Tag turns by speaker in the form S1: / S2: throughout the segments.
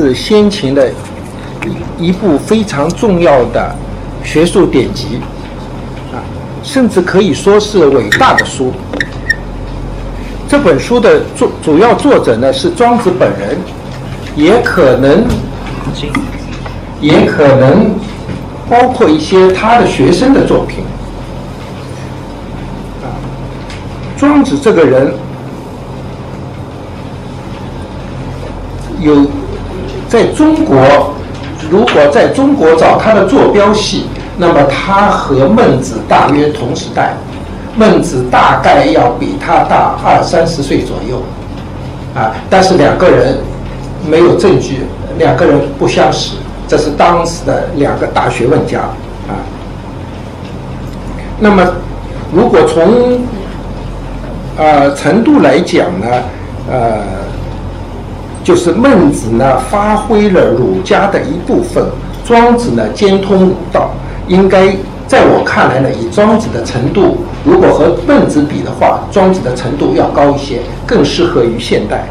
S1: 是先秦的一一部非常重要的学术典籍，啊，甚至可以说是伟大的书。这本书的作主要作者呢是庄子本人，也可能，也可能包括一些他的学生的作品。庄子这个人有。在中国，如果在中国找他的坐标系，那么他和孟子大约同时代，孟子大概要比他大二三十岁左右，啊，但是两个人没有证据，两个人不相识，这是当时的两个大学问家，啊，那么如果从呃程度来讲呢，呃。就是孟子呢，发挥了儒家的一部分；庄子呢，兼通儒道。应该在我看来呢，以庄子的程度，如果和孟子比的话，庄子的程度要高一些，更适合于现代。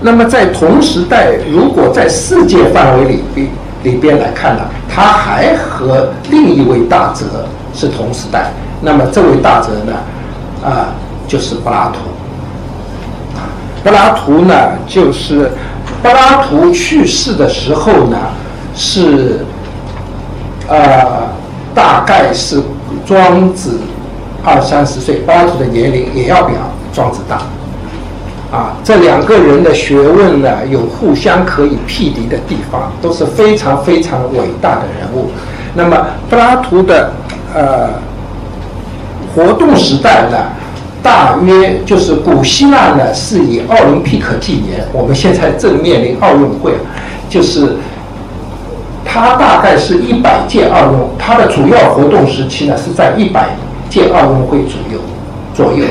S1: 那么在同时代，如果在世界范围里边里边来看呢，他还和另一位大哲是同时代。那么这位大哲呢，啊，就是柏拉图。柏拉图呢，就是柏拉图去世的时候呢，是呃，大概是庄子二三十岁。柏拉图的年龄也要比庄子大，啊，这两个人的学问呢，有互相可以匹敌的地方，都是非常非常伟大的人物。那么柏拉图的呃活动时代呢？大约就是古希腊呢，是以奥林匹克纪年。我们现在正面临奥运会，就是它大概是一百届奥运，它的主要活动时期呢是在一百届奥运会左右左右。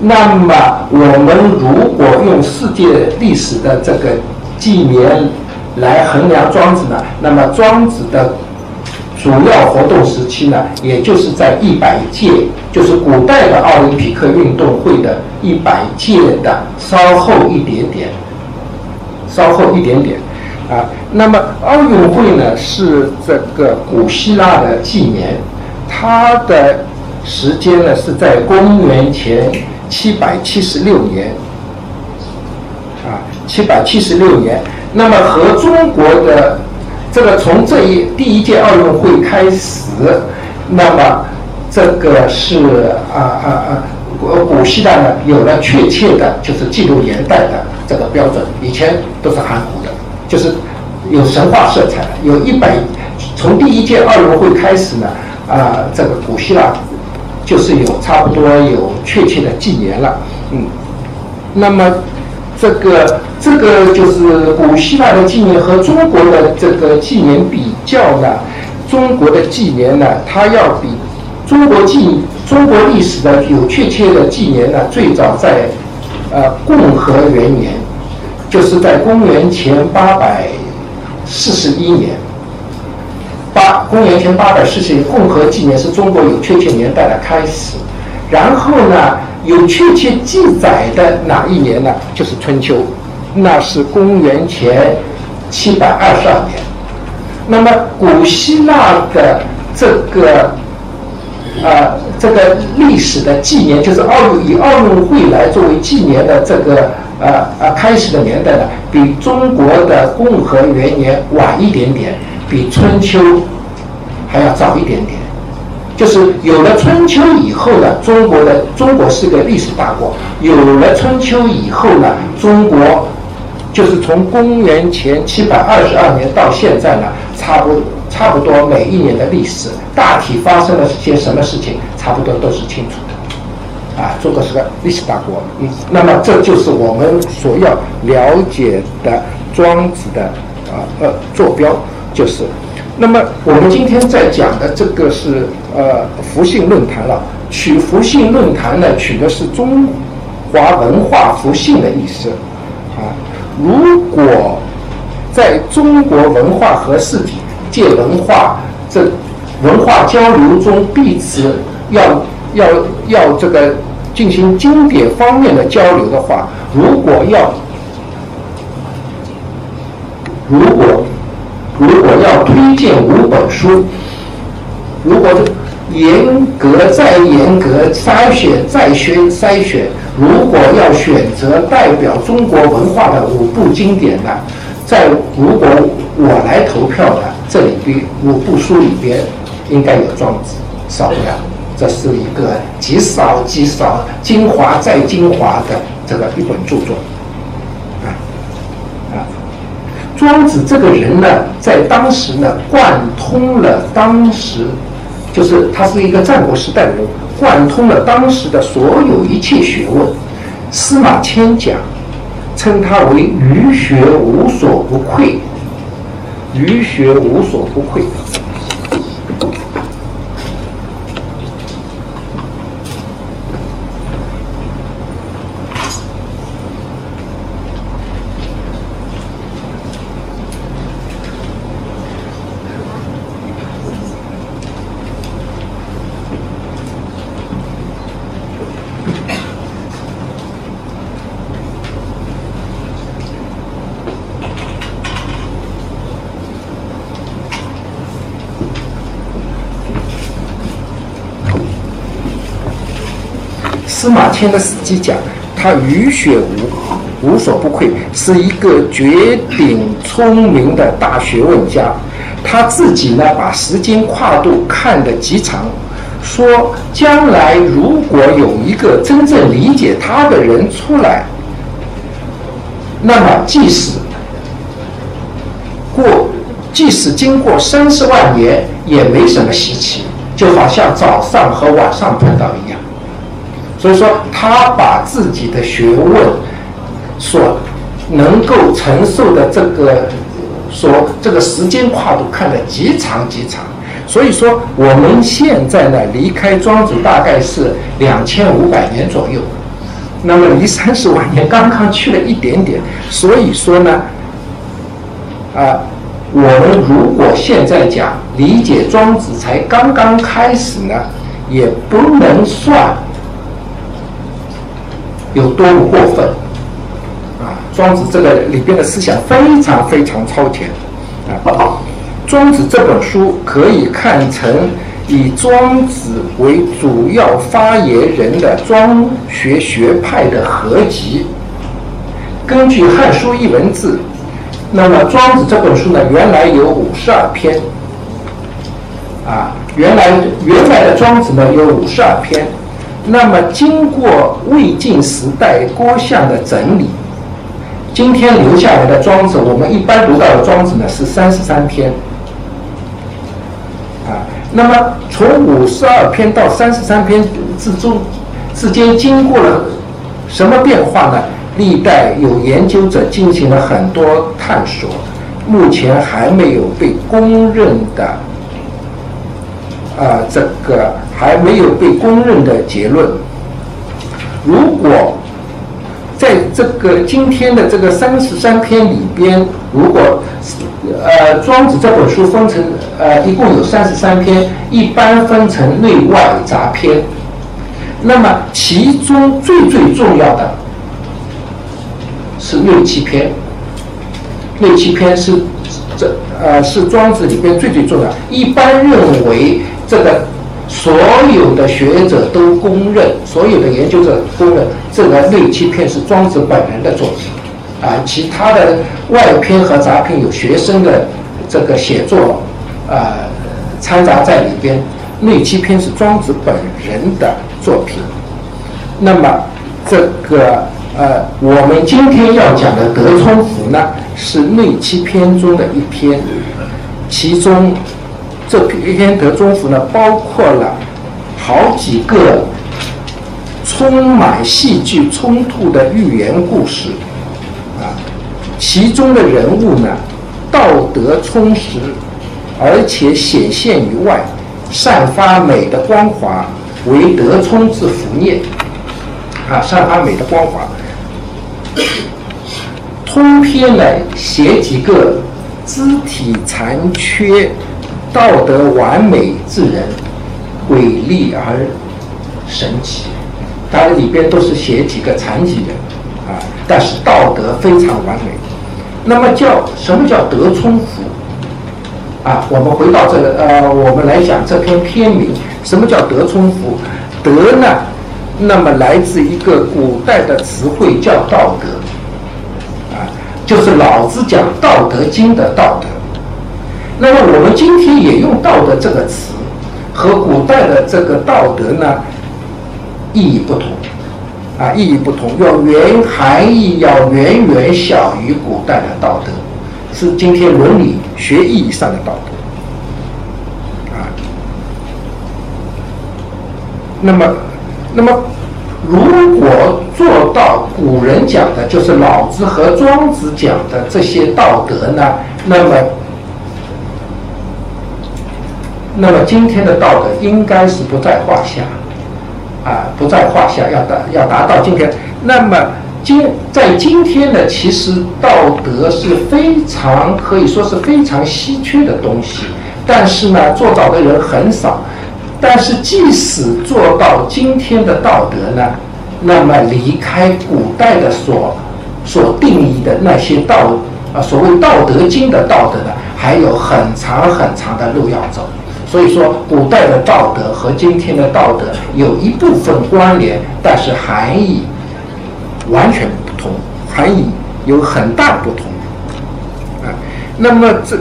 S1: 那么我们如果用世界历史的这个纪年来衡量庄子呢，那么庄子的。主要活动时期呢，也就是在一百届，就是古代的奥林匹克运动会的一百届的稍后一点点，稍后一点点，啊，那么奥运会呢是这个古希腊的纪年，它的时间呢是在公元前七百七十六年，啊，七百七十六年，那么和中国的。这个从这一第一届奥运会开始，那么这个是啊啊啊，古古希腊呢有了确切的，就是记录年代的这个标准，以前都是含糊的，就是有神话色彩的。有一百，从第一届奥运会开始呢，啊，这个古希腊就是有差不多有确切的纪年了，嗯，那么。这个这个就是古希腊的纪年和中国的这个纪年比较呢，中国的纪年呢，它要比中国纪中国历史的有确切的纪年呢，最早在呃共和元年，就是在公元前八百四十一年，八公元前八百四十一共和纪年是中国有确切年代的开始，然后呢。有确切记载的哪一年呢？就是春秋，那是公元前七百二十二年。那么古希腊的这个呃这个历史的纪年，就是奥运以奥运会来作为纪年的这个呃呃开始的年代呢，比中国的共和元年晚一点点，比春秋还要早一点点。就是有了春秋以后呢，中国的中国是个历史大国。有了春秋以后呢，中国就是从公元前七百二十二年到现在呢，差不差不多每一年的历史，大体发生了些什么事情，差不多都是清楚的。啊，中国是个历史大国，嗯，那么这就是我们所要了解的庄子的啊呃坐标，就是。那么我们今天在讲的这个是呃福信论坛了，取福信论坛呢，取的是中华文化福信的意思啊。如果在中国文化和世界文化这文化交流中，彼此要要要这个进行经典方面的交流的话，如果要如果。要推荐五本书，如果严格再严格筛选再选筛选，如果要选择代表中国文化的五部经典呢，在如果我来投票的这里边五部书里边，应该有《庄子》，少不了。这是一个极少极少、精华再精华的这个一本著作。庄子这个人呢，在当时呢，贯通了当时，就是他是一个战国时代的人，贯通了当时的所有一切学问。司马迁讲，称他为儒学无所不愧，儒学无所不愧。司马迁的史记讲，他语学无无所不愧，是一个绝顶聪明的大学问家。他自己呢，把时间跨度看得极长，说将来如果有一个真正理解他的人出来，那么即使过，即使经过三十万年，也没什么稀奇，就好像早上和晚上碰到一样。所以说，他把自己的学问所能够承受的这个所这个时间跨度看得极长极长。所以说，我们现在呢离开庄子大概是两千五百年左右，那么离三十万年刚刚去了一点点。所以说呢，啊，我们如果现在讲理解庄子才刚刚开始呢，也不能算。有多么过分啊！庄子这个里边的思想非常非常超前啊！庄子这本书可以看成以庄子为主要发言人的庄学学派的合集。根据《汉书》一文字，那么庄子这本书呢，原来有五十二篇啊，原来原来的庄子呢有五十二篇。那么，经过魏晋时代郭象的整理，今天留下来的庄子，我们一般读到的庄子呢是三十三篇。啊，那么从五十二篇到三十三篇之中，之间经过了什么变化呢？历代有研究者进行了很多探索，目前还没有被公认的。啊，这个还没有被公认的结论。如果在这个今天的这个三十三篇里边，如果呃《庄子》这本书分成呃一共有三十三篇，一般分成内外杂篇。那么其中最最重要的是六七篇，六七篇是这呃是《庄子》里边最最重要。一般认为。这个所有的学者都公认，所有的研究者公认，这个内七篇是庄子本人的作品，啊，其他的外篇和杂篇有学生的这个写作，啊，掺杂在里边。内七篇是庄子本人的作品。那么，这个呃，我们今天要讲的《德充府》呢，是内七篇中的一篇，其中。这篇《德中赋》呢，包括了好几个充满戏剧冲突的寓言故事，啊，其中的人物呢，道德充实，而且显现于外，散发美的光华，为德充之福孽，啊，散发美的光华。通篇来写几个肢体残缺、道德完美之人，伟丽而神奇。它里边都是写几个残疾人，啊，但是道德非常完美。那么叫什么叫德充福？啊，我们回到这个呃，我们来讲这篇篇名，什么叫德充福？德呢，那么来自一个古代的词汇叫道德。啊就是老子讲《道德经》的道德，那么我们今天也用“道德”这个词，和古代的这个道德呢意义不同，啊，意义不同，要原含义要远远小于古代的道德，是今天伦理学意义上的道德，啊，那么，那么。如果做到古人讲的，就是老子和庄子讲的这些道德呢，那么，那么今天的道德应该是不在话下，啊，不在话下，要达要达到今天。那么今在今天呢，其实道德是非常可以说是非常稀缺的东西，但是呢，做到的人很少。但是，即使做到今天的道德呢，那么离开古代的所所定义的那些道啊，所谓《道德经》的道德呢，还有很长很长的路要走。所以说，古代的道德和今天的道德有一部分关联，但是含义完全不同，含义有很大不同啊。那么这。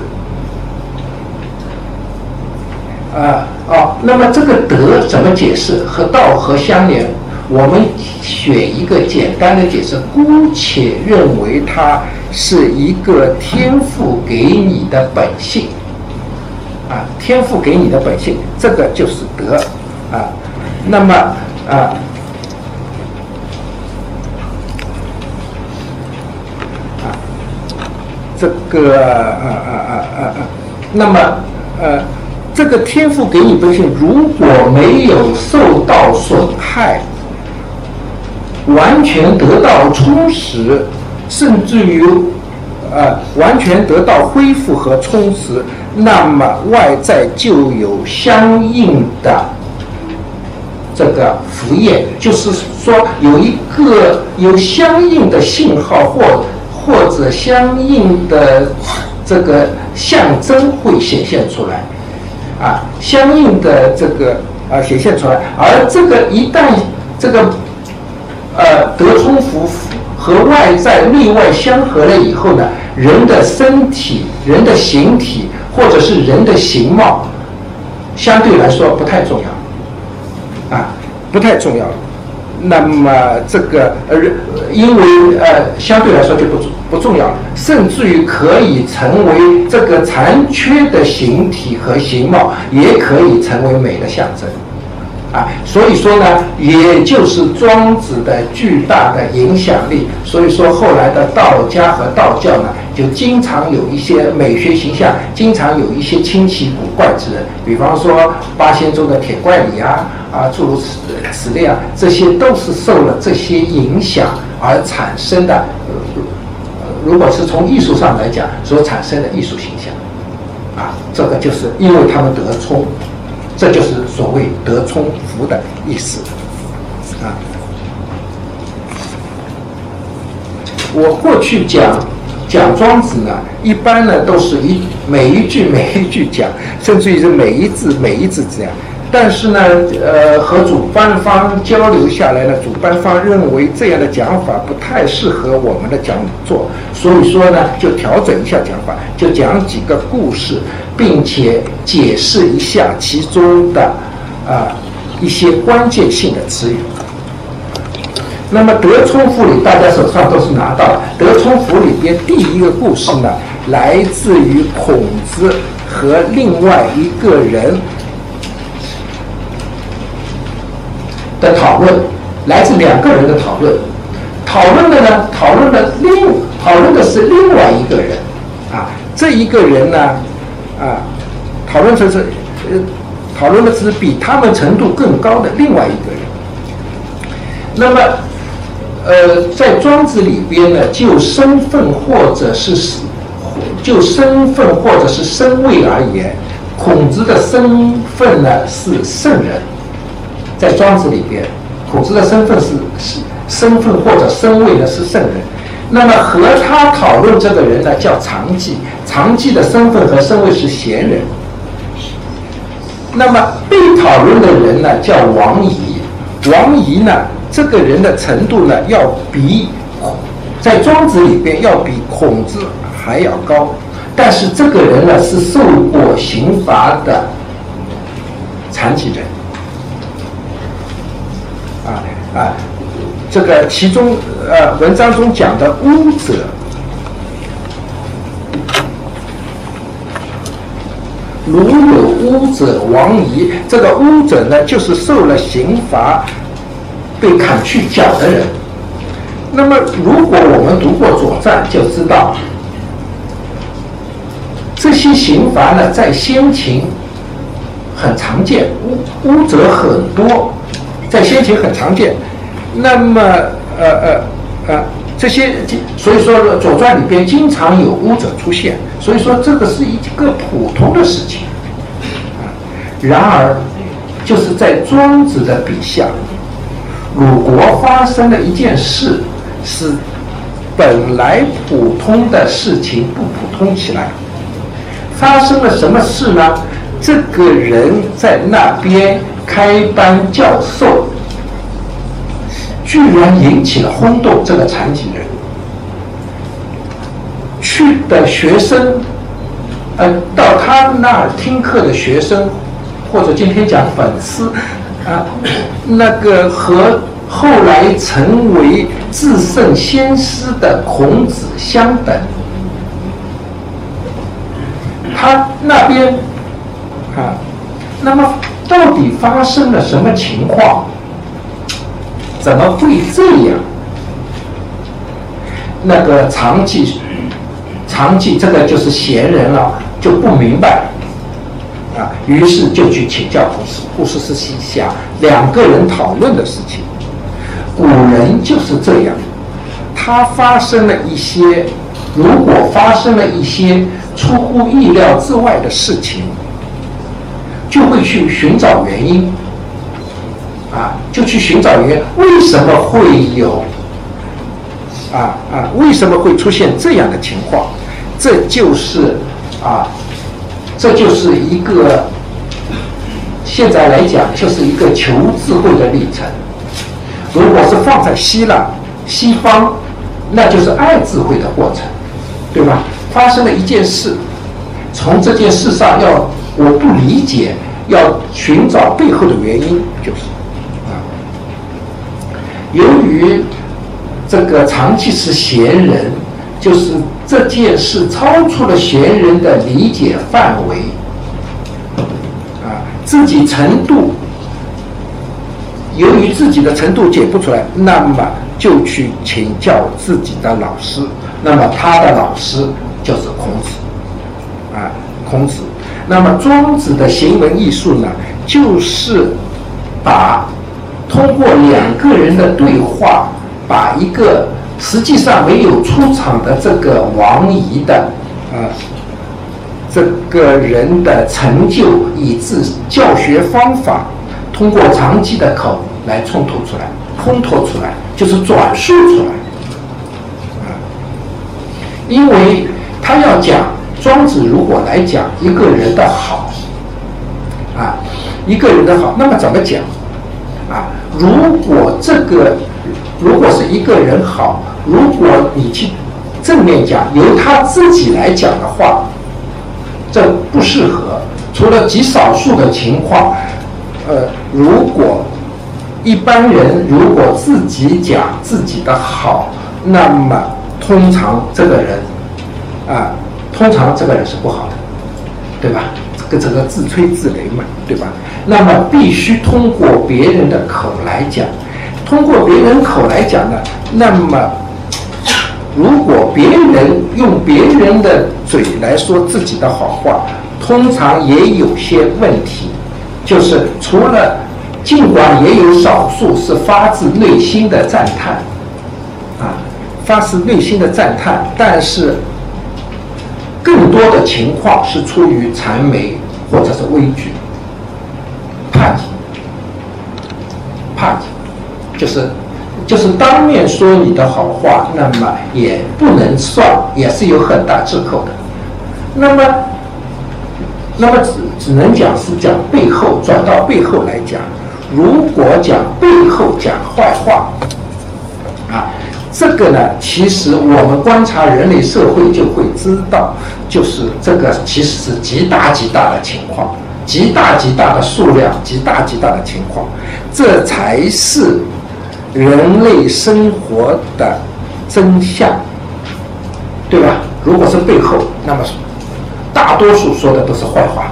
S1: 啊哦，那么这个德怎么解释？和道和相连？我们选一个简单的解释，姑且认为它是一个天赋给你的本性。啊，天赋给你的本性，这个就是德。啊，那么啊啊，这个啊啊啊啊啊，那么呃。这个天赋给你本性，如果没有受到损害，完全得到充实，甚至于，呃，完全得到恢复和充实，那么外在就有相应的这个福业，就是说有一个有相应的信号或或者相应的这个象征会显现出来。啊，相应的这个啊显现出来，而这个一旦这个呃得充福和外在内外相合了以后呢，人的身体、人的形体或者是人的形貌，相对来说不太重要，啊，不太重要了。那么这个呃，因为呃，相对来说就不不重要了，甚至于可以成为这个残缺的形体和形貌，也可以成为美的象征。啊，所以说呢，也就是庄子的巨大的影响力。所以说后来的道家和道教呢，就经常有一些美学形象，经常有一些清奇古怪之人，比方说八仙中的铁拐李啊，啊诸如此此类啊，这些都是受了这些影响而产生的。如果是从艺术上来讲，所产生的艺术形象，啊，这个就是因为他们得冲。这就是所谓“德充福”的意思，啊。我过去讲讲庄子呢，一般呢都是一每一句每一句讲，甚至于是每一字每一字这样。但是呢，呃，和主办方交流下来呢，主办方认为这样的讲法不太适合我们的讲座，所以说呢，就调整一下讲法，就讲几个故事，并且解释一下其中的啊一些关键性的词语。那么《德充福》里，大家手上都是拿到了《德充福》里边第一个故事呢，来自于孔子和另外一个人的讨论，来自两个人的讨论。讨论的呢，讨论的另讨论的是另外一个人，啊，这一个人呢，啊，讨论的是呃，讨论的是比他们程度更高的另外一个人。那么，呃，在庄子里边呢，就身份或者是就身份或者是身位而言，孔子的身份呢是圣人，在庄子里边，孔子的身份是是。身份或者身位呢是圣人，那么和他讨论这个人呢叫常记，常记的身份和身位是贤人。那么被讨论的人呢叫王仪，王仪呢这个人的程度呢要比在庄子里边要比孔子还要高，但是这个人呢是受过刑罚的残疾人，啊。这个其中，呃，文章中讲的巫者，如有巫者亡矣。这个巫者呢，就是受了刑罚，被砍去脚的人。那么，如果我们读过《左传》，就知道这些刑罚呢，在先秦很常见，巫巫者很多，在先秦很常见。那么，呃呃呃，这些，所以说《左传》里边经常有巫者出现，所以说这个是一个普通的事情。然而，就是在庄子的笔下，鲁国发生了一件事，使本来普通的事情不普通起来。发生了什么事呢？这个人在那边开班教授。居然引起了轰动。这个残疾人去的学生，呃，到他那儿听课的学生，或者今天讲粉丝，啊，那个和后来成为至圣先师的孔子相等，他那边啊，那么到底发生了什么情况？怎么会这样？那个长记，长记这个就是闲人了，就不明白，啊，于是就去请教故事。故事是想两个人讨论的事情。古人就是这样，他发生了一些，如果发生了一些出乎意料之外的事情，就会去寻找原因。啊，就去寻找原因，为什么会有？啊啊，为什么会出现这样的情况？这就是啊，这就是一个现在来讲，就是一个求智慧的历程。如果是放在希腊、西方，那就是爱智慧的过程，对吧？发生了一件事，从这件事上要我不理解，要寻找背后的原因，就是。啊。由于这个长期是闲人，就是这件事超出了闲人的理解范围，啊，自己程度，由于自己的程度解不出来，那么就去请教自己的老师，那么他的老师就是孔子，啊，孔子，那么庄子的行文艺术呢，就是把。通过两个人的对话，把一个实际上没有出场的这个王仪的，呃，这个人的成就以致教学方法，通过长期的口来冲突出来、烘托出来，就是转述出来，啊，因为他要讲庄子如果来讲一个人的好，啊，一个人的好，那么怎么讲？啊，如果这个如果是一个人好，如果你去正面讲，由他自己来讲的话，这不适合。除了极少数的情况，呃，如果一般人如果自己讲自己的好，那么通常这个人啊，通常这个人是不好的。对吧？跟这个自吹自擂嘛，对吧？那么必须通过别人的口来讲，通过别人口来讲呢，那么如果别人用别人的嘴来说自己的好话，通常也有些问题，就是除了尽管也有少数是发自内心的赞叹，啊，发自内心的赞叹，但是更多的情况是出于谄媚或者是畏惧。怕你，怕你，就是就是当面说你的好话，那么也不能算，也是有很大折扣的。那么，那么只只能讲是讲背后，转到背后来讲。如果讲背后讲坏话，这个呢，其实我们观察人类社会就会知道，就是这个其实是极大极大的情况。极大极大的数量，极大极大的情况，这才是人类生活的真相，对吧？如果是背后，那么大多数说的都是坏话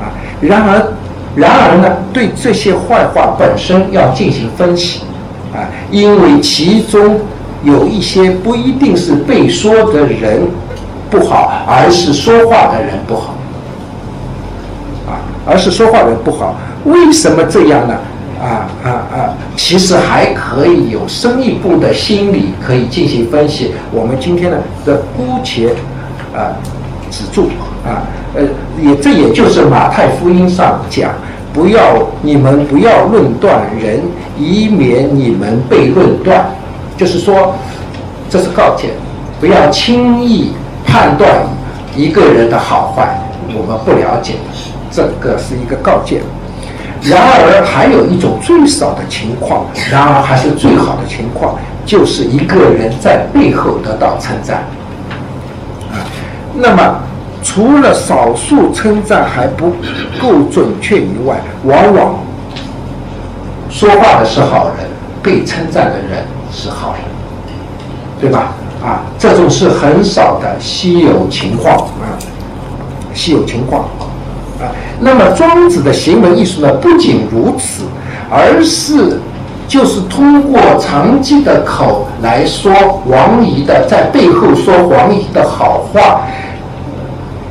S1: 啊。然而，然而呢，对这些坏话本身要进行分析啊，因为其中有一些不一定是被说的人不好，而是说话的人不好。啊而是说话人不好，为什么这样呢？啊啊啊！其实还可以有深一步的心理可以进行分析。我们今天呢，的姑且啊止住啊，呃，也这也就是马太福音上讲，不要你们不要论断人，以免你们被论断。就是说，这是告诫，不要轻易判断一个人的好坏，我们不了解。这个是一个告诫，然而还有一种最少的情况，然而还是最好的情况，就是一个人在背后得到称赞。啊，那么除了少数称赞还不够准确以外，往往说话的是好人，被称赞的人是好人，对吧？啊，这种是很少的稀有情况啊，稀有情况。啊，那么庄子的行为艺术呢，不仅如此，而是就是通过长期的口来说王仪的，在背后说王仪的好话，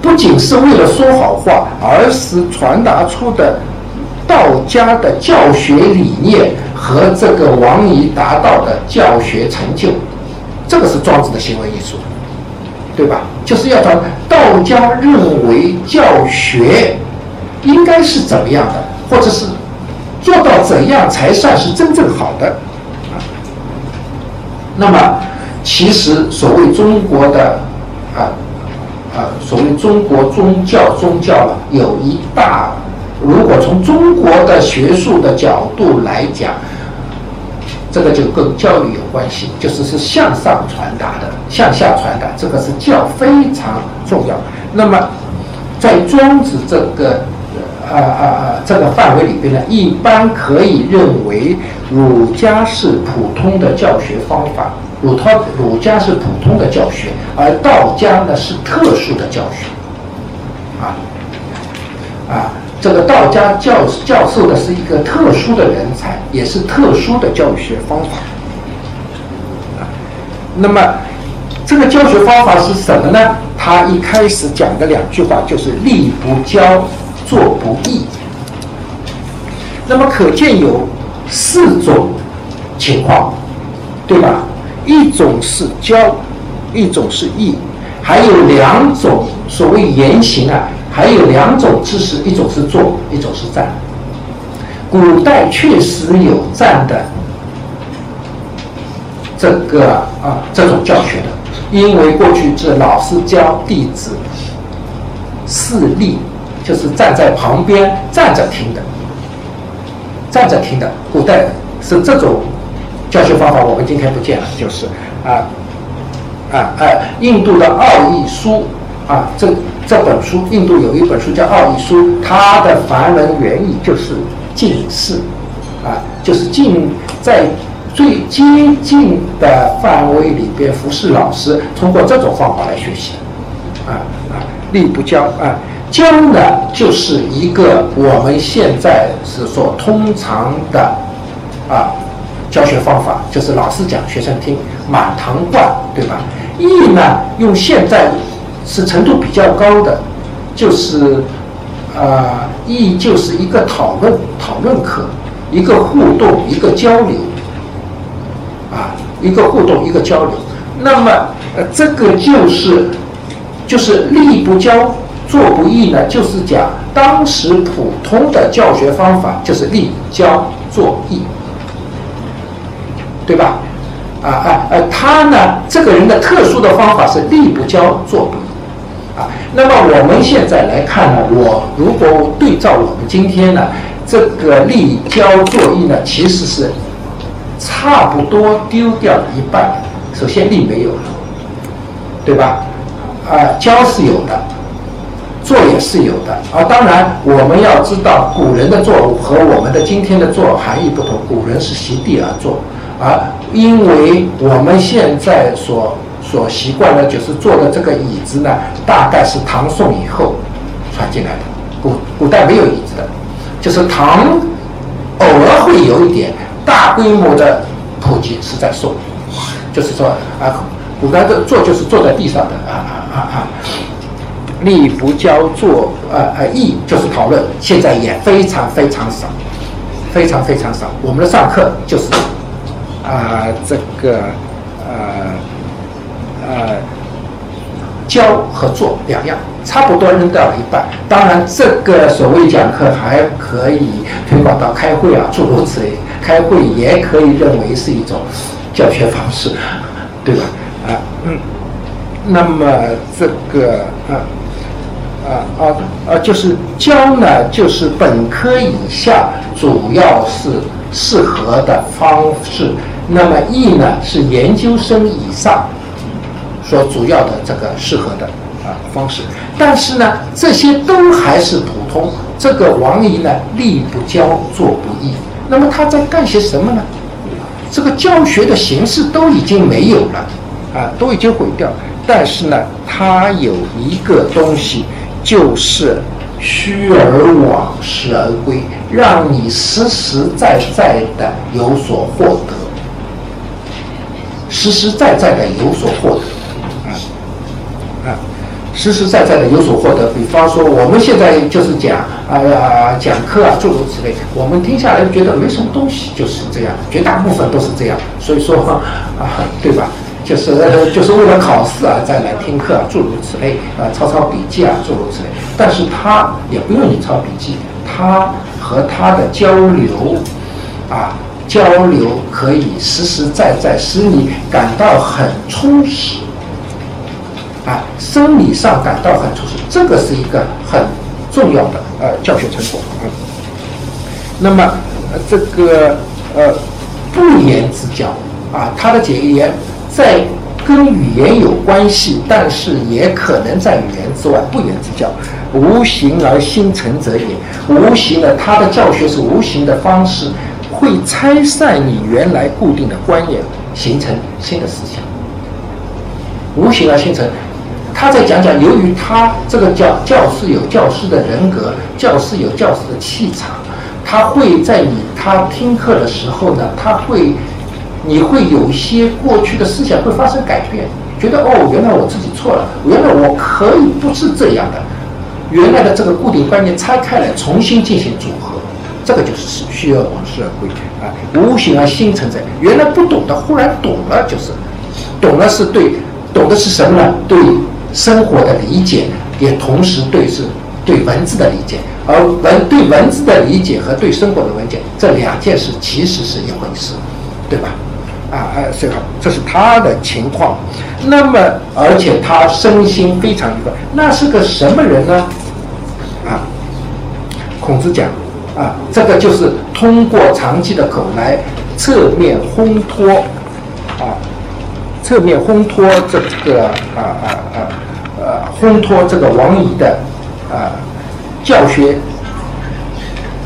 S1: 不仅是为了说好话，而是传达出的道家的教学理念和这个王仪达到的教学成就，这个是庄子的行为艺术。对吧？就是要找道家认为教学应该是怎么样的，或者是做到怎样才算是真正好的啊？那么，其实所谓中国的啊啊，所谓中国宗教宗教有一大，如果从中国的学术的角度来讲。这个就跟教育有关系，就是是向上传达的，向下传达，这个是教非常重要。那么，在庄子这个啊啊啊这个范围里边呢，一般可以认为儒家是普通的教学方法，儒他儒家是普通的教学，而道家呢是特殊的教学，啊啊。这个道家教教授的是一个特殊的人才，也是特殊的教学方法。啊，那么这个教学方法是什么呢？他一开始讲的两句话就是“力不教，做不义”。那么可见有四种情况，对吧？一种是教，一种是义，还有两种所谓言行啊。还有两种知识，一种是坐，一种是站。古代确实有站的这个啊这种教学的，因为过去是老师教弟子示例，就是站在旁边站着听的，站着听的。古代是这种教学方法，我们今天不见了，就是啊啊啊，印度的奥义书啊这。这本书，印度有一本书叫《奥义书》，它的梵文原意就是“近视”，啊，就是近在最接近的范围里边服侍老师，通过这种方法来学习，啊啊，力不教啊，教呢，就是一个我们现在是说通常的啊教学方法，就是老师讲，学生听，满堂灌，对吧？义呢，用现在是程度比较高的，就是啊，义就是一个讨论讨论课，一个互动，一个交流，啊，一个互动，一个交流。那么呃，这个就是就是力不教。做不义呢，就是讲当时普通的教学方法就是立教作义，对吧？啊啊呃，他呢这个人的特殊的方法是立不教做不义，啊，那么我们现在来看呢，我如果对照我们今天呢这个立交作义呢，其实是差不多丢掉一半。首先立没有了，对吧？啊，交是有的。做也是有的啊，当然我们要知道古人的做和我们的今天的做含义不同。古人是席地而坐，而因为我们现在所所习惯的就是坐的这个椅子呢，大概是唐宋以后传进来的。古古代没有椅子的，就是唐偶尔会有一点大规模的普及是在宋，就是说啊，古代的坐就是坐在地上的啊啊啊啊。立不教做呃呃义就是讨论，现在也非常非常少，非常非常少。我们的上课就是啊这个呃教和做两样，差不多扔掉了一半。当然，这个所谓讲课还可以推广到开会啊，诸如此类。开会也可以认为是一种教学方式，对吧？啊嗯，那么这个啊。啊啊啊！就是教呢，就是本科以下主要是适合的方式。那么义呢，是研究生以上所主要的这个适合的啊方式。但是呢，这些都还是普通。这个王仪呢，力不教，做不义。那么他在干些什么呢？这个教学的形式都已经没有了啊，都已经毁掉。但是呢，他有一个东西。就是虚而往，实而归，让你实实在在的有所获得，实实在在的有所获得，实实在在的有所获得。比方说，我们现在就是讲，哎呀，讲课啊，诸如此类，我们听下来觉得没什么东西，就是这样，绝大部分都是这样。所以说，啊，对吧？就是就是为了考试啊，再来听课啊，诸如此类啊，抄抄笔记啊，诸如此类。但是他也不用你抄笔记，他和他的交流啊，交流可以实实在在使你感到很充实啊，生理上感到很充实，这个是一个很重要的呃教学成果嗯。那么这个呃不言之教啊，他的解言。在跟语言有关系，但是也可能在语言之外。不言之教，无形而心诚者也。无形的，他的教学是无形的方式，会拆散你原来固定的观念，形成新的思想。无形而心诚，他在讲讲，由于他这个教教师有教师的人格，教师有教师的气场，他会在你他听课的时候呢，他会。你会有一些过去的思想会发生改变，觉得哦，原来我自己错了，原来我可以不是这样的，原来的这个固定观念拆开来，重新进行组合，这个就是需要往事而归啊，无形而心存在。原来不懂的，忽然懂了，就是懂了是对，懂的是什么呢？对生活的理解，也同时对是对文字的理解，而文对文字的理解和对生活的文件这两件事其实是一回事，对吧？啊，哎，最好，这是他的情况。那么，而且他身心非常愉快，那是个什么人呢？啊，孔子讲，啊，这个就是通过长期的口来侧面烘托，啊，侧面烘托这个啊啊啊呃，烘托这个王仪的啊教学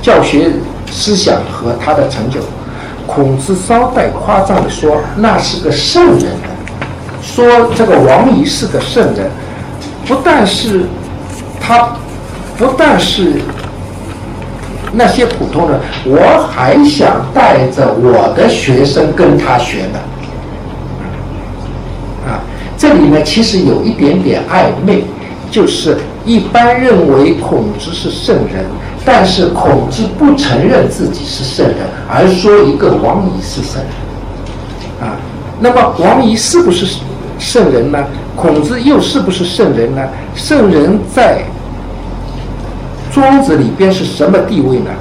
S1: 教学思想和他的成就。孔子稍带夸张的说：“那是个圣人。”说这个王仪是个圣人，不但是他不但是那些普通人，我还想带着我的学生跟他学呢。那，其实有一点点暧昧，就是一般认为孔子是圣人，但是孔子不承认自己是圣人，而说一个王仪是圣人。啊，那么王仪是不是圣人呢？孔子又是不是圣人呢？圣人在庄子里边是什么地位呢？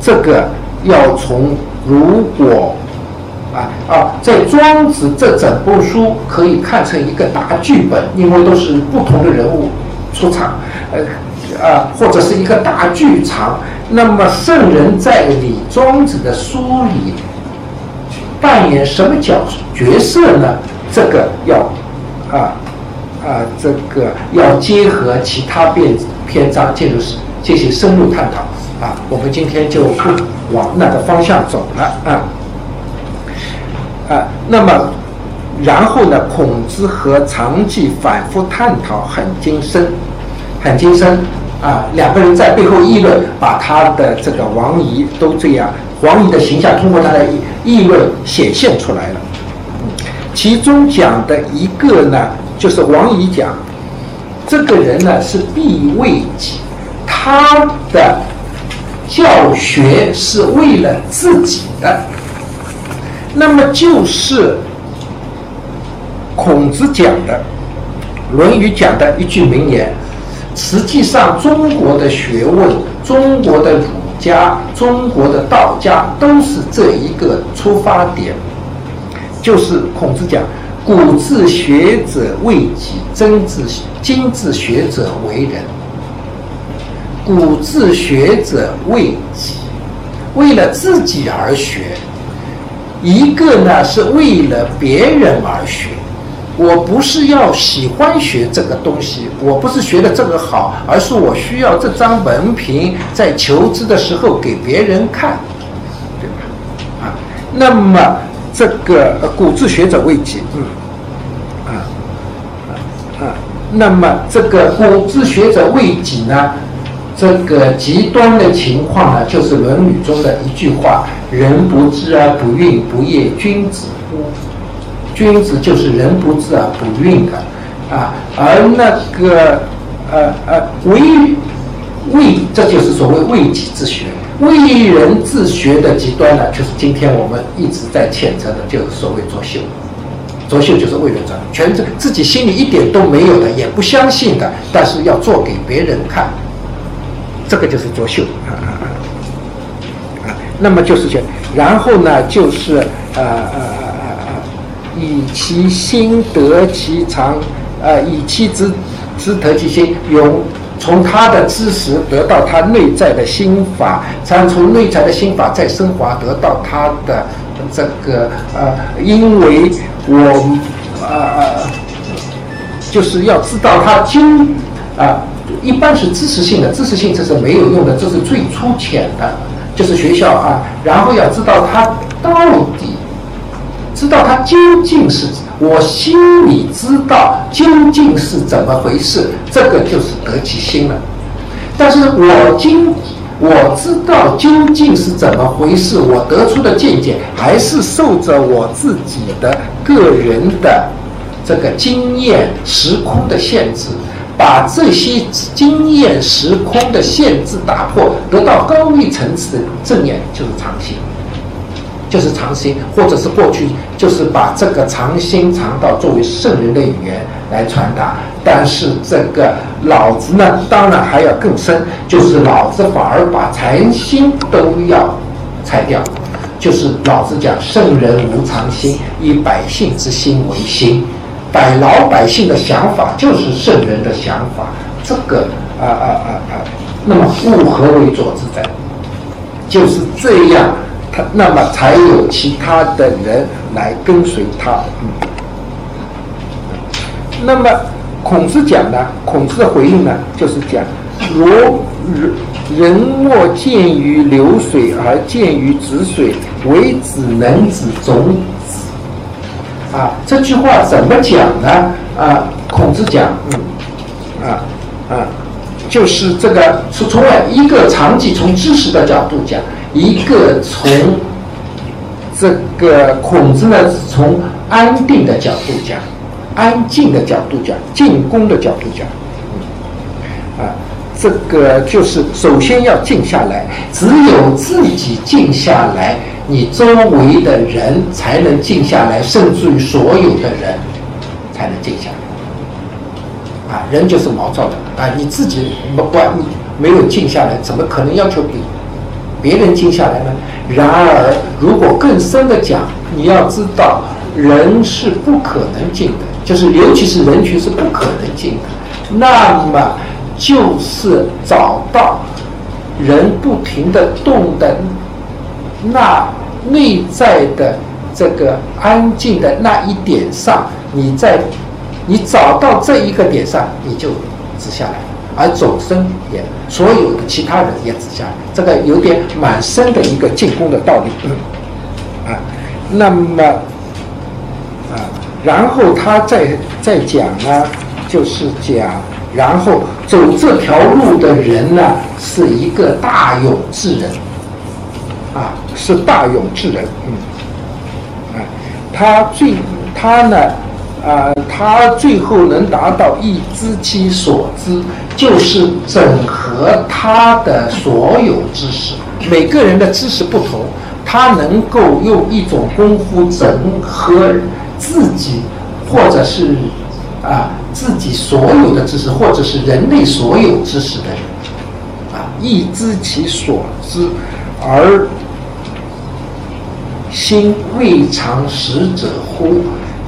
S1: 这个要从如果啊啊，在庄子这整部书可以看成一个大剧本，因为都是不同的人物出场，呃啊，或者是一个大剧场。那么圣人在李庄子的书里扮演什么角角色呢？这个要啊啊，这个要结合其他篇篇章进入进行深入探讨。啊，我们今天就不往那个方向走了啊啊，那么然后呢，孔子和常季反复探讨，很精深，很精深啊。两个人在背后议论，把他的这个王仪都这样，王仪的形象通过他的议论显现出来了。其中讲的一个呢，就是王仪讲，这个人呢是必为己，他的。教学是为了自己的，那么就是孔子讲的，《论语》讲的一句名言。实际上，中国的学问、中国的儒家、中国的道家都是这一个出发点，就是孔子讲：“古之学者为己，今之今之学者为人。”古之学者为己，为了自己而学；一个呢是为了别人而学。我不是要喜欢学这个东西，我不是学的这个好，而是我需要这张文凭在求知的时候给别人看，对吧？啊，那么这个古自学者为己，嗯，啊啊啊，那么这个古自学者为己呢？这个极端的情况呢，就是《论语》中的一句话：“人不知而不愠，不亦君子乎？”君子就是人不知而不愠的啊。而那个呃呃为为，这就是所谓为己之学，为人自学的极端呢，就是今天我们一直在谴责的，就是所谓作秀。作秀就是为人者，全自自己心里一点都没有的，也不相信的，但是要做给别人看。这个就是作秀啊啊啊！那么就是这，然后呢，就是呃呃呃呃，以其心得其常，呃，以其知知得其心，用从他的知识得到他内在的心法，才能从内在的心法再升华，得到他的这个呃，因为我呃呃，就是要知道他经啊。一般是知识性的，知识性这是没有用的，这是最粗浅的，就是学校啊。然后要知道他到底，知道他究竟是，我心里知道究竟是怎么回事，这个就是得其心了。但是我今我知道究竟是怎么回事，我得出的见解还是受着我自己的个人的这个经验时空的限制。把这些经验时空的限制打破，得到高一层次的正念，就是常心，就是常心，或者是过去就是把这个常心常道作为圣人的语言来传达。但是这个老子呢，当然还要更深，就是老子反而把禅心都要拆掉，就是老子讲圣人无常心，以百姓之心为心。百老百姓的想法就是圣人的想法，这个啊啊啊啊，那么物何为佐之哉？就是这样，他那么才有其他的人来跟随他。嗯。那么孔子讲呢？孔子的回应呢，就是讲：如人人莫见于流水而见于止水，为子能子种。啊，这句话怎么讲呢？啊，孔子讲，嗯，啊，啊，就是这个是从一个场景从知识的角度讲，一个从这个孔子呢从安定的角度讲，安静的角度讲，进攻的角度讲，啊，这个就是首先要静下来，只有自己静下来，你周围的人才能静下来，甚至于所有的人才能静下来。啊，人就是毛躁的啊！你自己不不没有静下来，怎么可能要求比别人静下来呢？然而，如果更深的讲，你要知道，人是不可能静的，就是尤其是人群是不可能静的。那么，就是找到人不停的动的那内在的这个安静的那一点上，你在。你找到这一个点上，你就止下来，而走生也所有的其他人也止下来，这个有点蛮深的一个进攻的道理，啊，那么啊，然后他再再讲呢，就是讲，然后走这条路的人呢，是一个大勇之人，啊，是大勇之人，嗯，啊，他最他呢。啊，他最后能达到一知其所知，就是整合他的所有知识。每个人的知识不同，他能够用一种功夫整合自己，或者是啊自己所有的知识，或者是人类所有知识的人，啊，一知其所知，而心未尝识者乎？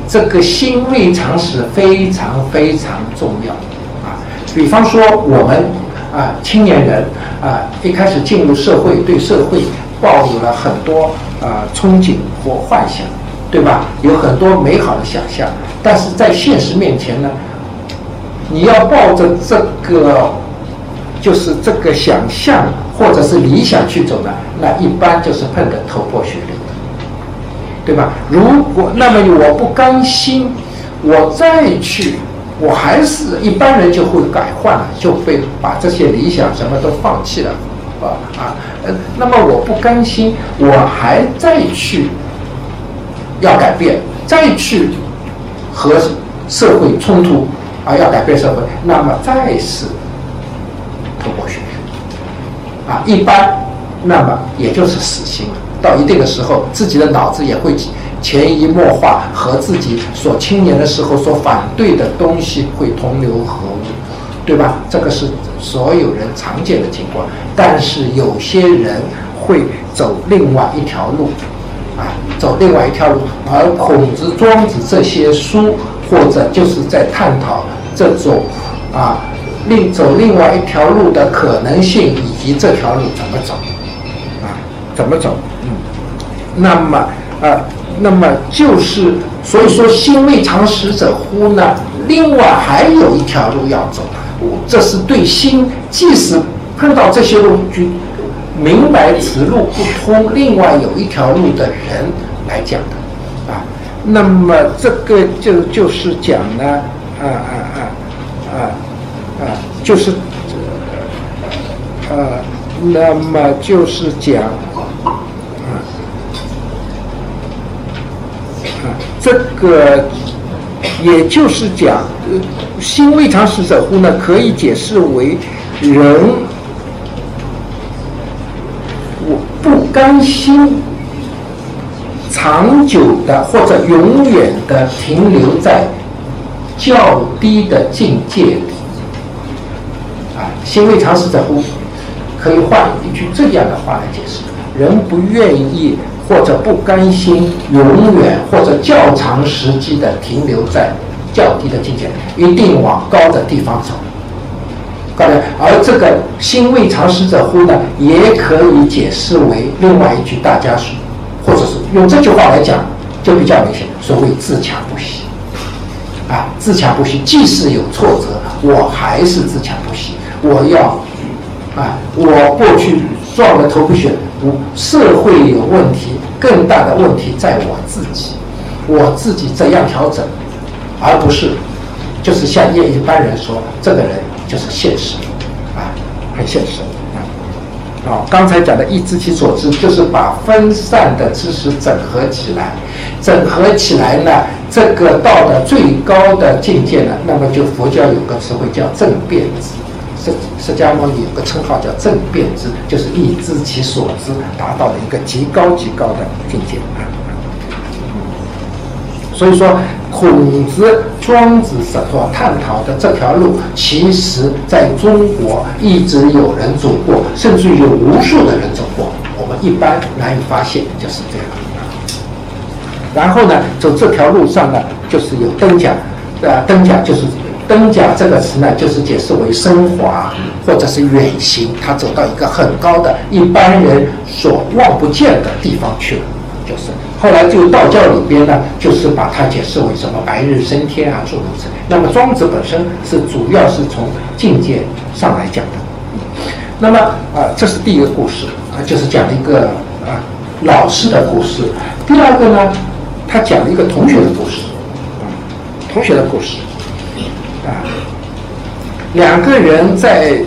S1: 这个心未尝识非常非常重要啊！比方说我们啊青年人啊一开始进入社会，对社会抱有了很多啊憧憬或幻想，对吧？有很多美好的想象，但是在现实面前呢，你要抱着这个就是这个想象或者是理想去走呢，那一般就是碰得头破血流。对吧？如果那么我不甘心，我再去，我还是一般人就会改换了，就会把这些理想什么都放弃了，啊啊，呃，那么我不甘心，我还再去要改变，再去和社会冲突，啊，要改变社会，那么再是头破血流，啊，一般，那么也就是死刑了。到一定的时候，自己的脑子也会潜移默化和自己所青年的时候所反对的东西会同流合污，对吧？这个是所有人常见的情况。但是有些人会走另外一条路，啊，走另外一条路。而孔子、庄子这些书，或者就是在探讨这种啊，另走另外一条路的可能性，以及这条路怎么走，啊，怎么走。那么，啊，那么就是，所以说心未尝识者乎呢？另外还有一条路要走，这是对心，即使碰到这些路就明白此路不通，另外有一条路的人来讲的，啊，那么这个就就是讲呢，啊啊啊啊啊，就是，呃，那么就是讲。这个也就是讲，呃，心未尝识者乎呢？可以解释为人我不甘心长久的或者永远的停留在较低的境界里。啊，心未尝识者乎？可以换一句这样的话来解释：人不愿意。或者不甘心永远或者较长时期的停留在较低的境界，一定往高的地方走。高的，而这个心未尝识者乎呢，也可以解释为另外一句大家说，或者是用这句话来讲，就比较明显。所谓自强不息，啊，自强不息，即使有挫折，我还是自强不息。我要，啊，我过去撞了头破血流。社会有问题，更大的问题在我自己，我自己怎样调整，而不是，就是像一一般人说，这个人就是现实，啊，很现实啊。好，刚才讲的“一知其所知”，就是把分散的知识整合起来，整合起来呢，这个到的最高的境界呢，那么就佛教有个词汇叫正变知。释释迦牟尼有个称号叫正遍知，就是一知其所知，达到了一个极高极高的境界。所以说，孔子、庄子所探讨的这条路，其实在中国一直有人走过，甚至有无数的人走过。我们一般难以发现，就是这样。然后呢，走这条路上呢，就是有灯甲，呃，灯甲就是灯甲这个词呢，就是解释为升华或者是远行，他走到一个很高的、一般人所望不见的地方去了，就是。后来就道教里边呢，就是把它解释为什么白日升天啊，诸如此类。那么庄子本身是主要是从境界上来讲的。那么啊，这是第一个故事啊，就是讲了一个啊老师的故事。第二个呢，他讲了一个同学的故事，同学的故事啊，两个人在。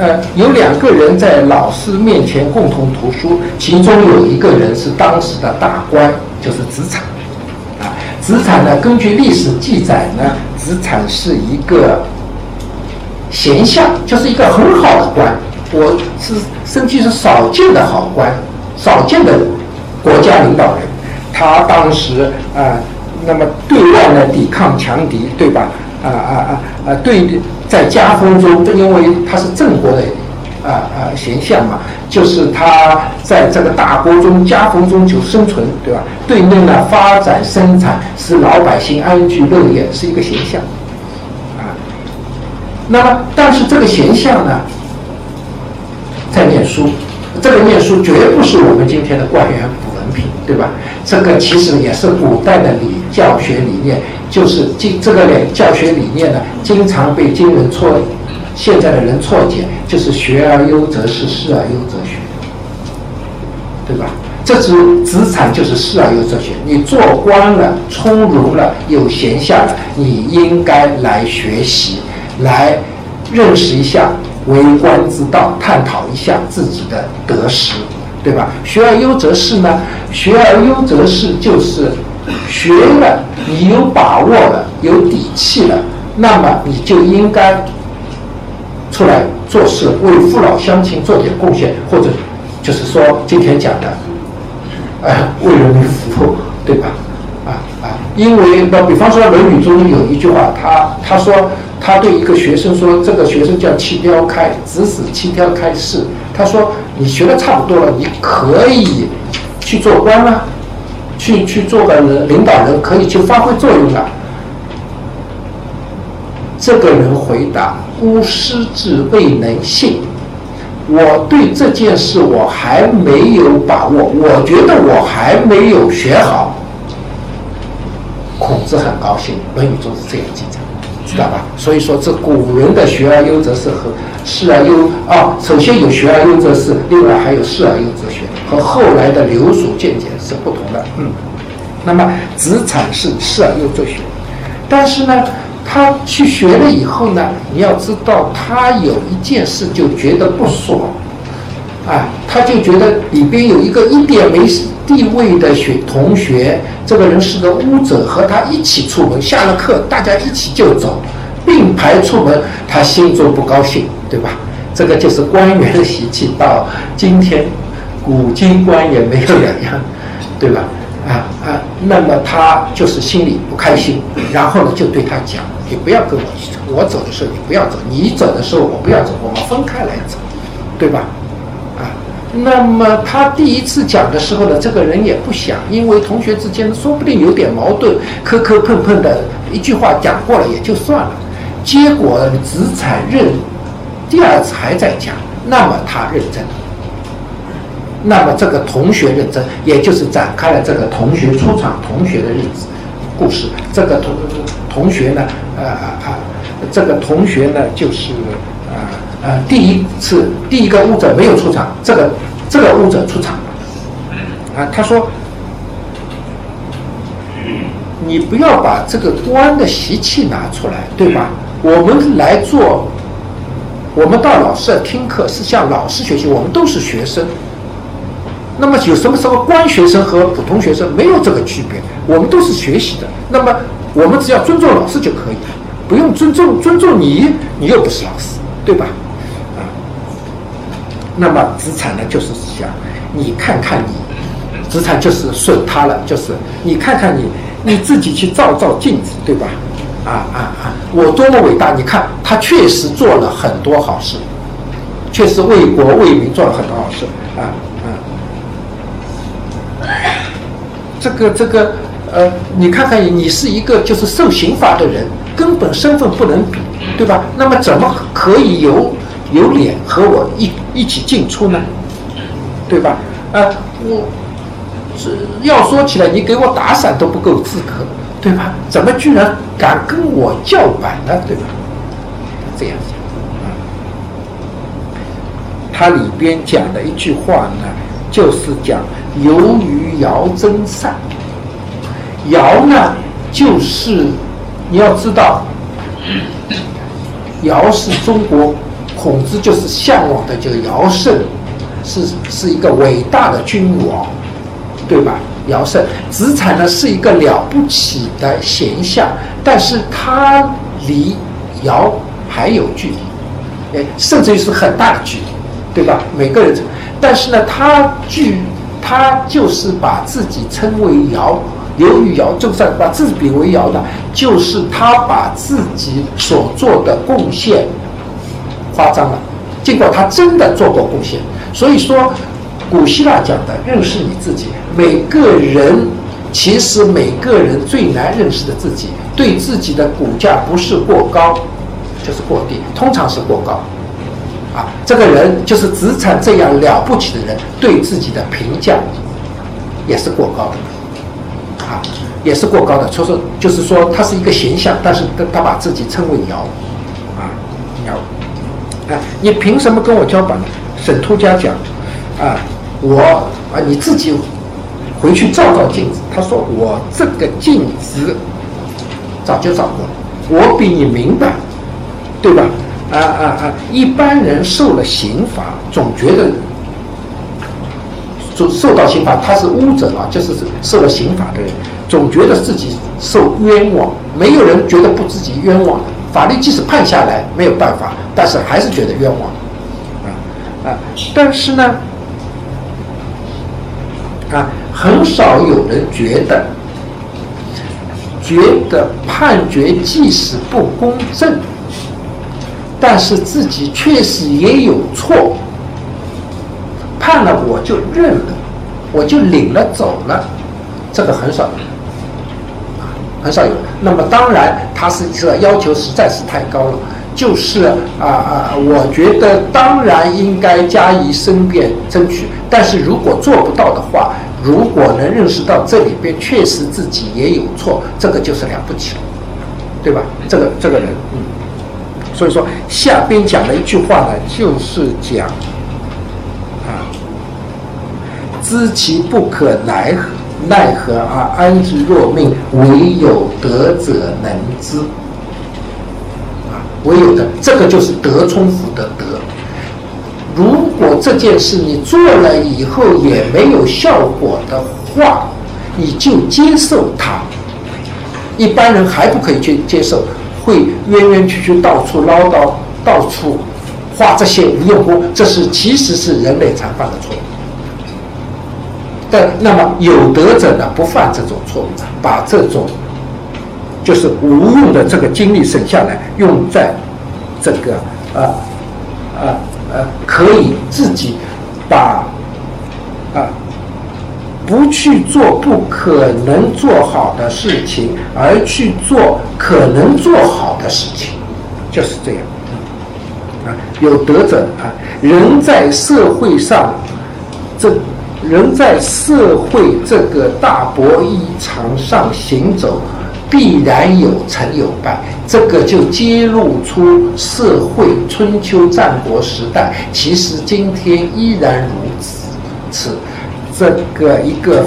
S1: 呃，有两个人在老师面前共同读书，其中有一个人是当时的大官，就是子产。啊，子产呢，根据历史记载呢，子产是一个贤相，就是一个很好的官。我是甚至是少见的好官，少见的国家领导人。他当时啊，那么对外呢抵抗强敌，对吧？啊啊啊啊，对。在家风中，因为他是郑国的啊啊形象嘛，就是他在这个大国中家风中求生存，对吧？对内呢发展生产，使老百姓安居乐业，是一个形象啊。那么，但是这个形象呢，在念书，这个念书绝不是我们今天的官员文凭，对吧？这个其实也是古代的理教学理念。就是经这个教学理念呢，经常被今人错，现在的人错解，就是学而优则仕，仕而优则学，对吧？这只资产就是仕而优则学。你做官了，从容了，有闲下了，你应该来学习，来认识一下为官之道，探讨一下自己的得失，对吧？学而优则仕呢？学而优则仕就是。学了，你有把握了，有底气了，那么你就应该出来做事，为父老乡亲做点贡献，或者就是说今天讲的，哎，为人民服务，对吧？啊啊，因为那比方说《论语》中有一句话，他他说他对一个学生说，这个学生叫七雕开，指使七雕开示。他说你学的差不多了，你可以去做官了。去去做个领导人，可以去发挥作用了。这个人回答：“吾师之未能信，我对这件事我还没有把握，我觉得我还没有学好。”孔子很高兴，《论语》中是这样记载，知道吧？所以说，这古人的“学而优则仕”和“仕而优”啊，首先有“学而优则仕”，另外还有“仕而优则学”。和后来的流俗见解是不同的，嗯，那么子产是仕而优则学，但是呢，他去学了以后呢，你要知道他有一件事就觉得不爽，啊，他就觉得里边有一个一点没地位的学同学，这个人是个污者，和他一起出门，下了课大家一起就走，并排出门，他心中不高兴，对吧？这个就是官员的习气，到今天。古今官也没有两样，对吧？啊啊，那么他就是心里不开心，然后呢就对他讲：“你不要跟我一走，我走的时候你不要走，你走的时候我不要走，我们分开来走，对吧？”啊，那么他第一次讲的时候呢，这个人也不想，因为同学之间说不定有点矛盾，磕磕碰碰的一句话讲过了也就算了。结果子产认第二次还在讲，那么他认真。那么这个同学认真，也就是展开了这个同学出场同学的日子故事。这个同同学呢，呃啊，这个同学呢，就是呃呃，第一次第一个舞者没有出场，这个这个舞者出场。啊，他说：“你不要把这个官的习气拿出来，对吧？我们来做我们到老师那听课是向老师学习，我们都是学生。那么有什么什么官学生和普通学生没有这个区别？我们都是学习的。那么我们只要尊重老师就可以，不用尊重尊重你，你又不是老师，对吧？啊，那么资产呢，就是想你看看你，资产就是损他了，就是你看看你，你自己去照照镜子，对吧？啊啊啊！我多么伟大！你看他确实做了很多好事，确实为国为民做了很多好事啊。这个这个，呃，你看看，你是一个就是受刑罚的人，根本身份不能比，对吧？那么怎么可以有有脸和我一一起进出呢？对吧？呃，我是要说起来，你给我打伞都不够资格，对吧？怎么居然敢跟我叫板呢？对吧？这样子，他里边讲的一句话呢，就是讲。由于尧真善，尧呢，就是你要知道，尧是中国孔子就是向往的这个尧舜，是是一个伟大的君王，对吧？尧舜子产呢是一个了不起的贤相，但是他离尧还有距离，哎，甚至于是很大的距离，对吧？每个人，但是呢，他距。他就是把自己称为尧，由于尧就算把自己比为尧的，就是他把自己所做的贡献夸张了。尽管他真的做过贡献，所以说，古希腊讲的认识你自己，每个人其实每个人最难认识的自己，对自己的骨架不是过高，就是过低，通常是过高。啊，这个人就是子产这样了不起的人，对自己的评价也是过高的，啊，也是过高的。所以说，就是说他是一个形象，但是他他把自己称为尧，啊，尧，啊，你凭什么跟我交板？沈突家讲，啊，我啊，你自己回去照照镜子。他说我这个镜子早就照过了，我比你明白，对吧？啊啊啊！一般人受了刑罚，总觉得受受到刑罚，他是巫者啊，就是受了刑罚的人，总觉得自己受冤枉。没有人觉得不自己冤枉的，法律即使判下来没有办法，但是还是觉得冤枉。啊啊！但是呢，啊，很少有人觉得，觉得判决即使不公正。但是自己确实也有错，判了我就认了，我就领了走了，这个很少，很少有。那么当然，他是这要求实在是太高了，就是啊啊，我觉得当然应该加以申辩争取。但是如果做不到的话，如果能认识到这里边确实自己也有错，这个就是了不起，对吧？这个这个人，嗯。所以说，下边讲的一句话呢，就是讲，啊，知其不可奈何，奈何而安之若命，唯有德者能之。啊，唯有的这个就是德充福的德。如果这件事你做了以后也没有效果的话，你就接受它。一般人还不可以去接受。会冤冤屈屈，到处唠叨，到处画这些无用功，这是其实是人类常犯的错误。但那么有德者呢，不犯这种错误，把这种就是无用的这个精力省下来，用在这个啊啊啊，可以自己把。不去做不可能做好的事情，而去做可能做好的事情，就是这样。啊，有德者啊，人在社会上，这人在社会这个大博弈场上行走，必然有成有败。这个就揭露出社会春秋战国时代，其实今天依然如此。这个一个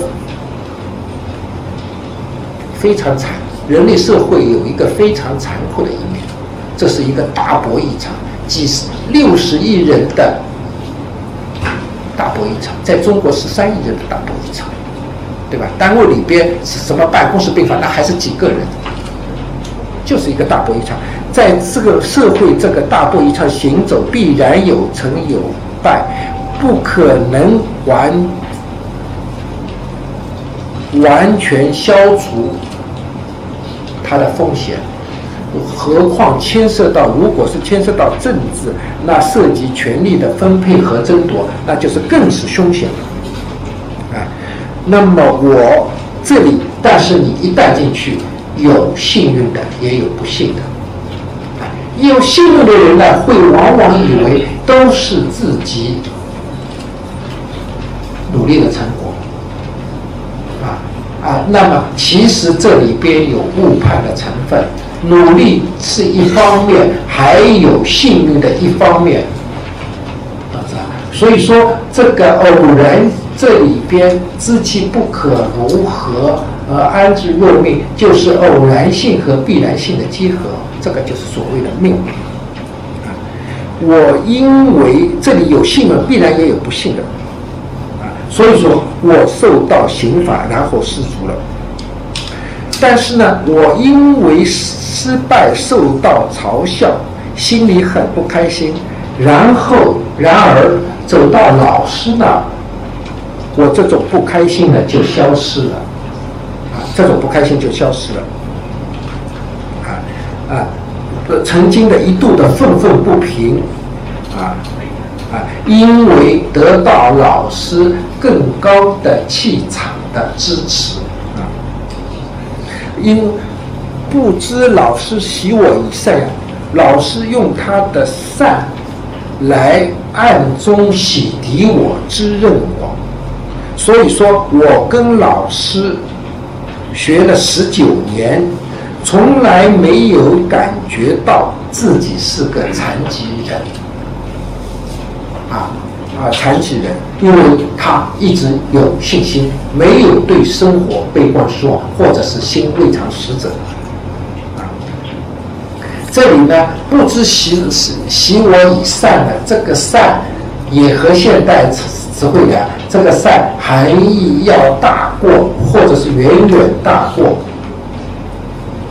S1: 非常残，人类社会有一个非常残酷的一面，这是一个大博弈场，几十六十亿人的大博弈场，在中国十三亿人的大博弈场，对吧？单位里边是什么办公室病房，那还是几个人，就是一个大博弈场。在这个社会这个大博弈场行走，必然有成有败，不可能完完全消除它的风险。何况牵涉到，如果是牵涉到政治，那涉及权力的分配和争夺，那就是更是凶险了。啊，那么我这里，但是你一旦进去，有幸运的，也有不幸的。有幸运的人呢，会往往以为都是自己努力的成果。啊，那么其实这里边有误判的成分。努力是一方面，还有幸运的一方面，啊，所以说这个偶然这里边知其不可如何而安之若命，就是偶然性和必然性的结合，这个就是所谓的命。啊，我因为这里有幸的，必然也有不幸的，啊，所以说我受到刑罚，然后失足了。但是呢，我因为失败受到嘲笑，心里很不开心。然后，然而走到老师那，我这种不开心呢就消失了。啊，这种不开心就消失了。啊啊，曾经的一度的愤愤不平，啊啊，因为得到老师更高的气场的支持啊。因不知老师喜我以善，老师用他的善来暗中洗涤我、滋润我。所以说我跟老师学了十九年，从来没有感觉到自己是个残疾人。啊。啊，残疾人，因为他一直有信心，没有对生活悲观失望，或者是心未尝死者。啊，这里呢，不知习习习我以善的这个善，也和现代词汇的这个善含义要大过，或者是远远大过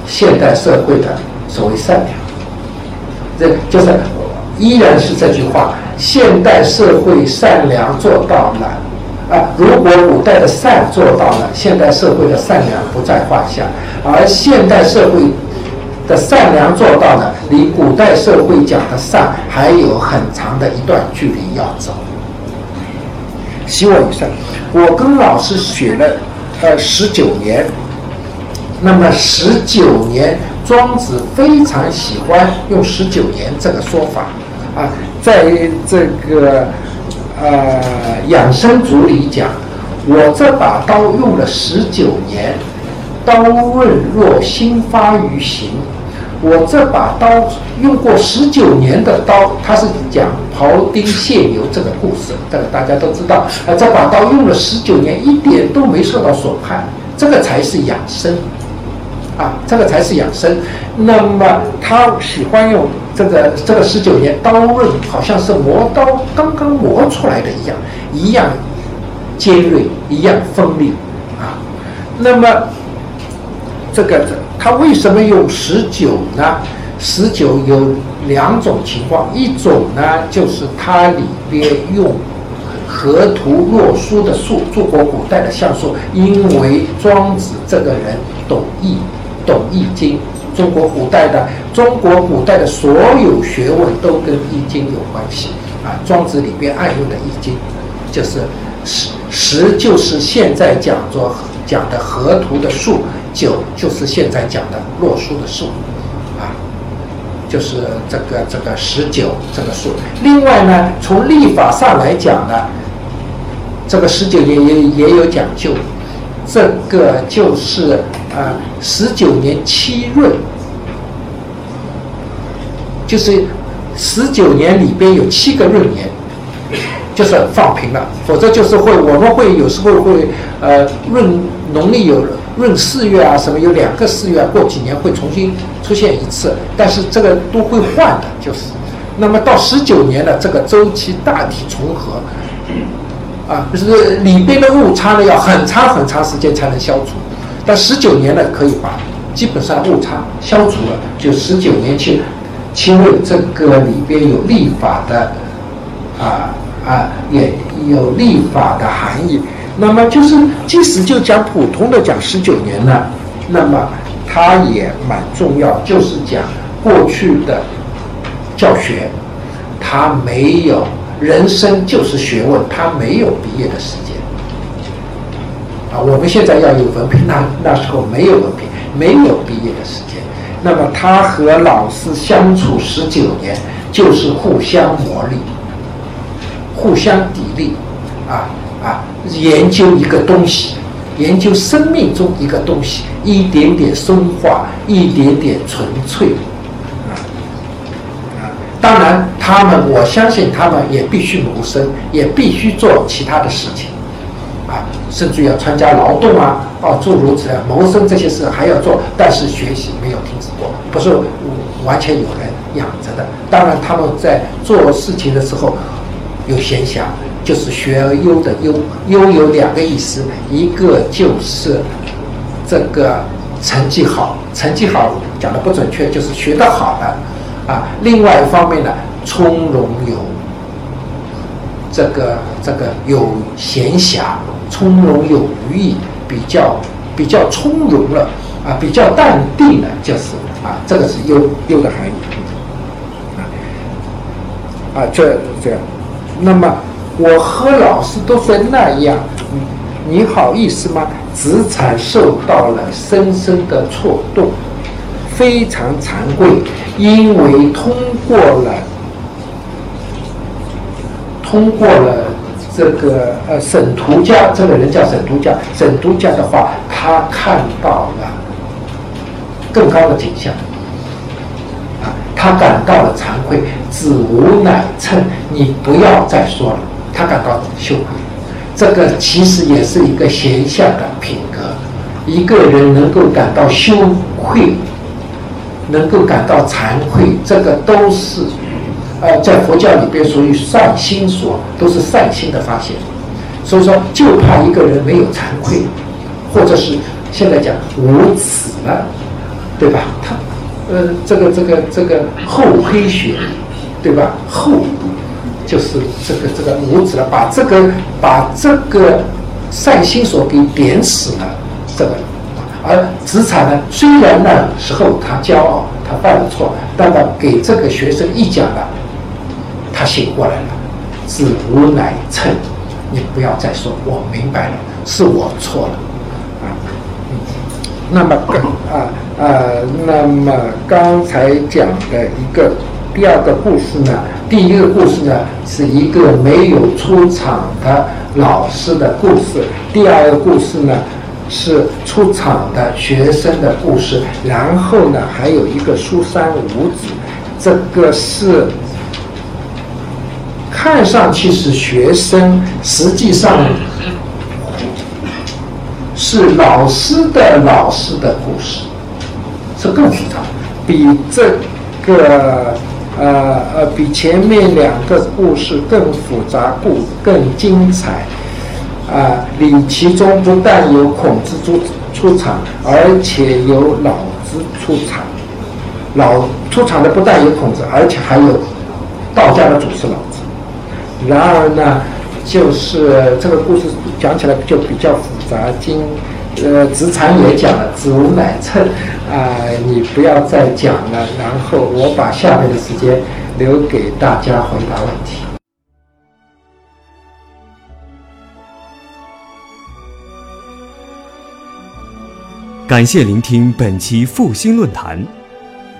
S1: 现代社会的所谓善良。这就是依然是这句话。现代社会善良做到了，啊，如果古代的善做到了，现代社会的善良不在话下。而现代社会的善良做到了，离古代社会讲的善还有很长的一段距离要走。希望以上，我跟老师学了呃十九年，那么十九年，庄子非常喜欢用十九年这个说法。啊，在这个呃养生组里讲，我这把刀用了十九年，刀刃若新发于形。我这把刀用过十九年的刀，它是讲庖丁解牛这个故事，这个大家都知道。啊，这把刀用了十九年，一点都没受到损害，这个才是养生。啊，这个才是养生。那么他喜欢用。这个这个十九年刀刃好像是磨刀刚刚磨出来的一样，一样尖锐，一样锋利啊。那么这个他为什么用十九呢？十九有两种情况，一种呢就是它里边用河图洛书的术，中国古代的像素，因为庄子这个人懂易，懂易经。中国古代的中国古代的所有学问都跟易经有关系啊，庄子里边爱用的易经，就是十十就是现在讲做讲的河图的数，九就是现在讲的洛书的数，啊，就是这个这个十九这个数。另外呢，从历法上来讲呢，这个十九年也也有讲究。这个就是啊，十九年七闰，就是十九年里边有七个闰年，就是放平了，否则就是会我们会有时候会呃闰农历有闰四月啊什么有两个四月，过几年会重新出现一次，但是这个都会换的，就是那么到十九年呢，这个周期大体重合，啊，就是里边的误差呢要很长很长时间才能消除，但十九年呢可以把基本上误差消除了，就十九年前，因为这个里边有立法的，啊啊也有立法的含义，那么就是即使就讲普通的讲十九年呢，那么它也蛮重要，就是讲过去的。教学，他没有人生就是学问，他没有毕业的时间。啊，我们现在要有文凭，那那时候没有文凭，没有毕业的时间。那么他和老师相处十九年，就是互相磨砺，互相砥砺，啊啊，研究一个东西，研究生命中一个东西，一点点深化，一点点纯粹。啊当然，他们我相信他们也必须谋生，也必须做其他的事情，啊，甚至要参加劳动啊，啊，诸如此类谋生这些事还要做，但是学习没有停止过，不是完全有人养着的。当然，他们在做事情的时候有闲暇，就是学而优的优，优有两个意思，一个就是这个成绩好，成绩好讲的不准确，就是学得好的。啊，另外一方面呢，从容有这个这个有闲暇，从容有余意，比较比较从容了啊，比较淡定了，就是啊，这个是优优的含义啊啊，这这样，那么我和老师都是那样，你好意思吗？子产受到了深深的挫动。非常惭愧，因为通过了，通过了这个呃沈图家这个人叫沈图家，沈图家的话，他看到了更高的景象，啊，他感到了惭愧，子无乃称，你不要再说了，他感到羞愧，这个其实也是一个贤相的品格，一个人能够感到羞愧。能够感到惭愧，这个都是，呃，在佛教里边属于善心所，都是善心的发现。所以说，就怕一个人没有惭愧，或者是现在讲无耻了，对吧？他，呃，这个这个这个厚黑学，对吧？厚就是这个这个无耻了，把这个把这个善心所给点死了，这个。而子产呢，虽然那时候他骄傲，他犯了错，但他给这个学生一讲了，他醒过来了。是无乃称，你不要再说，我明白了，是我错了，啊，嗯那么啊啊，那么刚才讲的一个第二个故事呢，第一个故事呢是一个没有出场的老师的故事，第二个故事呢。是出场的学生的故事，然后呢，还有一个苏三五子，这个是看上去是学生，实际上是老师的老师的故事，是更复杂，比这个呃呃比前面两个故事更复杂，故更精彩。啊，里其中不但有孔子出出场，而且有老子出场。老出场的不但有孔子，而且还有道家的祖师老。然而呢，就是这个故事讲起来就比较复杂。经呃子产也讲了，子无乃称啊，你不要再讲了。然后我把下面的时间留给大家回答问题。
S2: 感谢聆听本期复兴论坛。